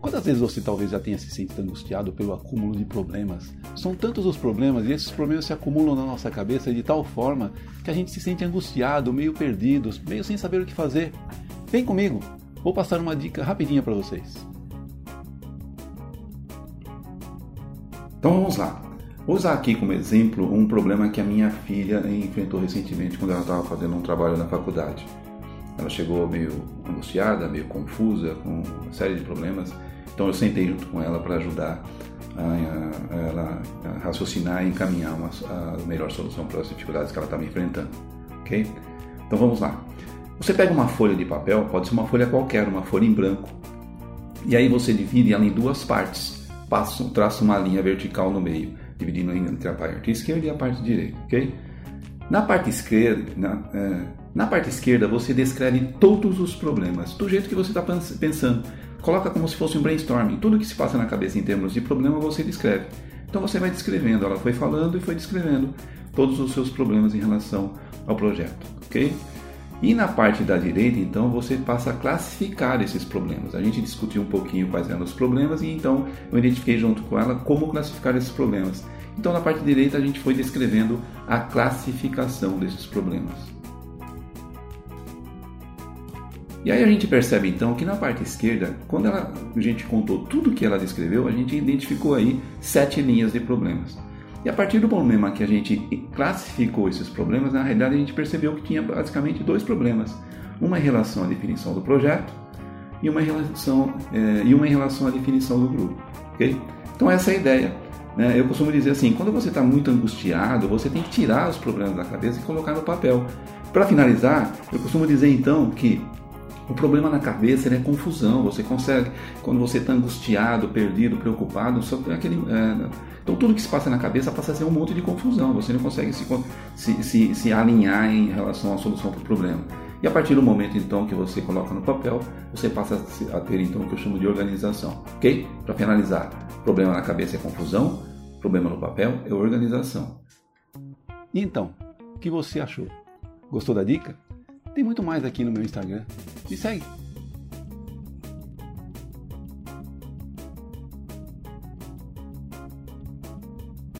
Quantas vezes você talvez já tenha se sentido angustiado pelo acúmulo de problemas? São tantos os problemas e esses problemas se acumulam na nossa cabeça de tal forma que a gente se sente angustiado, meio perdido, meio sem saber o que fazer. Vem comigo, vou passar uma dica rapidinha para vocês. Então vamos lá. Vou usar aqui como exemplo um problema que a minha filha enfrentou recentemente quando ela estava fazendo um trabalho na faculdade. Ela chegou meio angustiada, meio confusa, com uma série de problemas então eu sentei junto com ela para ajudar a, ela raciocinar e encaminhar uma, a melhor solução para as dificuldades que ela estava enfrentando. Ok? Então vamos lá. Você pega uma folha de papel, pode ser uma folha qualquer, uma folha em branco, e aí você divide ela em duas partes. Passa, traça uma linha vertical no meio, dividindo entre a parte esquerda e a parte direita, ok? Na parte esquerda, na, é, na parte esquerda você descreve todos os problemas, do jeito que você está pensando coloca como se fosse um brainstorming. Tudo que se passa na cabeça em termos de problema você descreve. Então você vai descrevendo. Ela foi falando e foi descrevendo todos os seus problemas em relação ao projeto, ok? E na parte da direita, então, você passa a classificar esses problemas. A gente discutiu um pouquinho quais eram os problemas e então eu identifiquei junto com ela como classificar esses problemas. Então, na parte direita, a gente foi descrevendo a classificação desses problemas. E aí a gente percebe então que na parte esquerda, quando ela, a gente contou tudo que ela descreveu, a gente identificou aí sete linhas de problemas. E a partir do problema que a gente classificou esses problemas, na realidade a gente percebeu que tinha basicamente dois problemas. Uma em relação à definição do projeto e uma em relação, é, e uma em relação à definição do grupo. Okay? Então essa é a ideia. Né? Eu costumo dizer assim, quando você está muito angustiado, você tem que tirar os problemas da cabeça e colocar no papel. Para finalizar, eu costumo dizer então que o problema na cabeça é confusão. Você consegue, quando você está angustiado, perdido, preocupado, só aquele. É, então tudo que se passa na cabeça passa a ser um monte de confusão. Você não consegue se, se, se, se alinhar em relação à solução para o problema. E a partir do momento então que você coloca no papel, você passa a ter então o que eu chamo de organização, ok? Para finalizar, problema na cabeça é confusão, problema no papel é organização. E então, o que você achou? Gostou da dica? Tem muito mais aqui no meu Instagram. Me segue.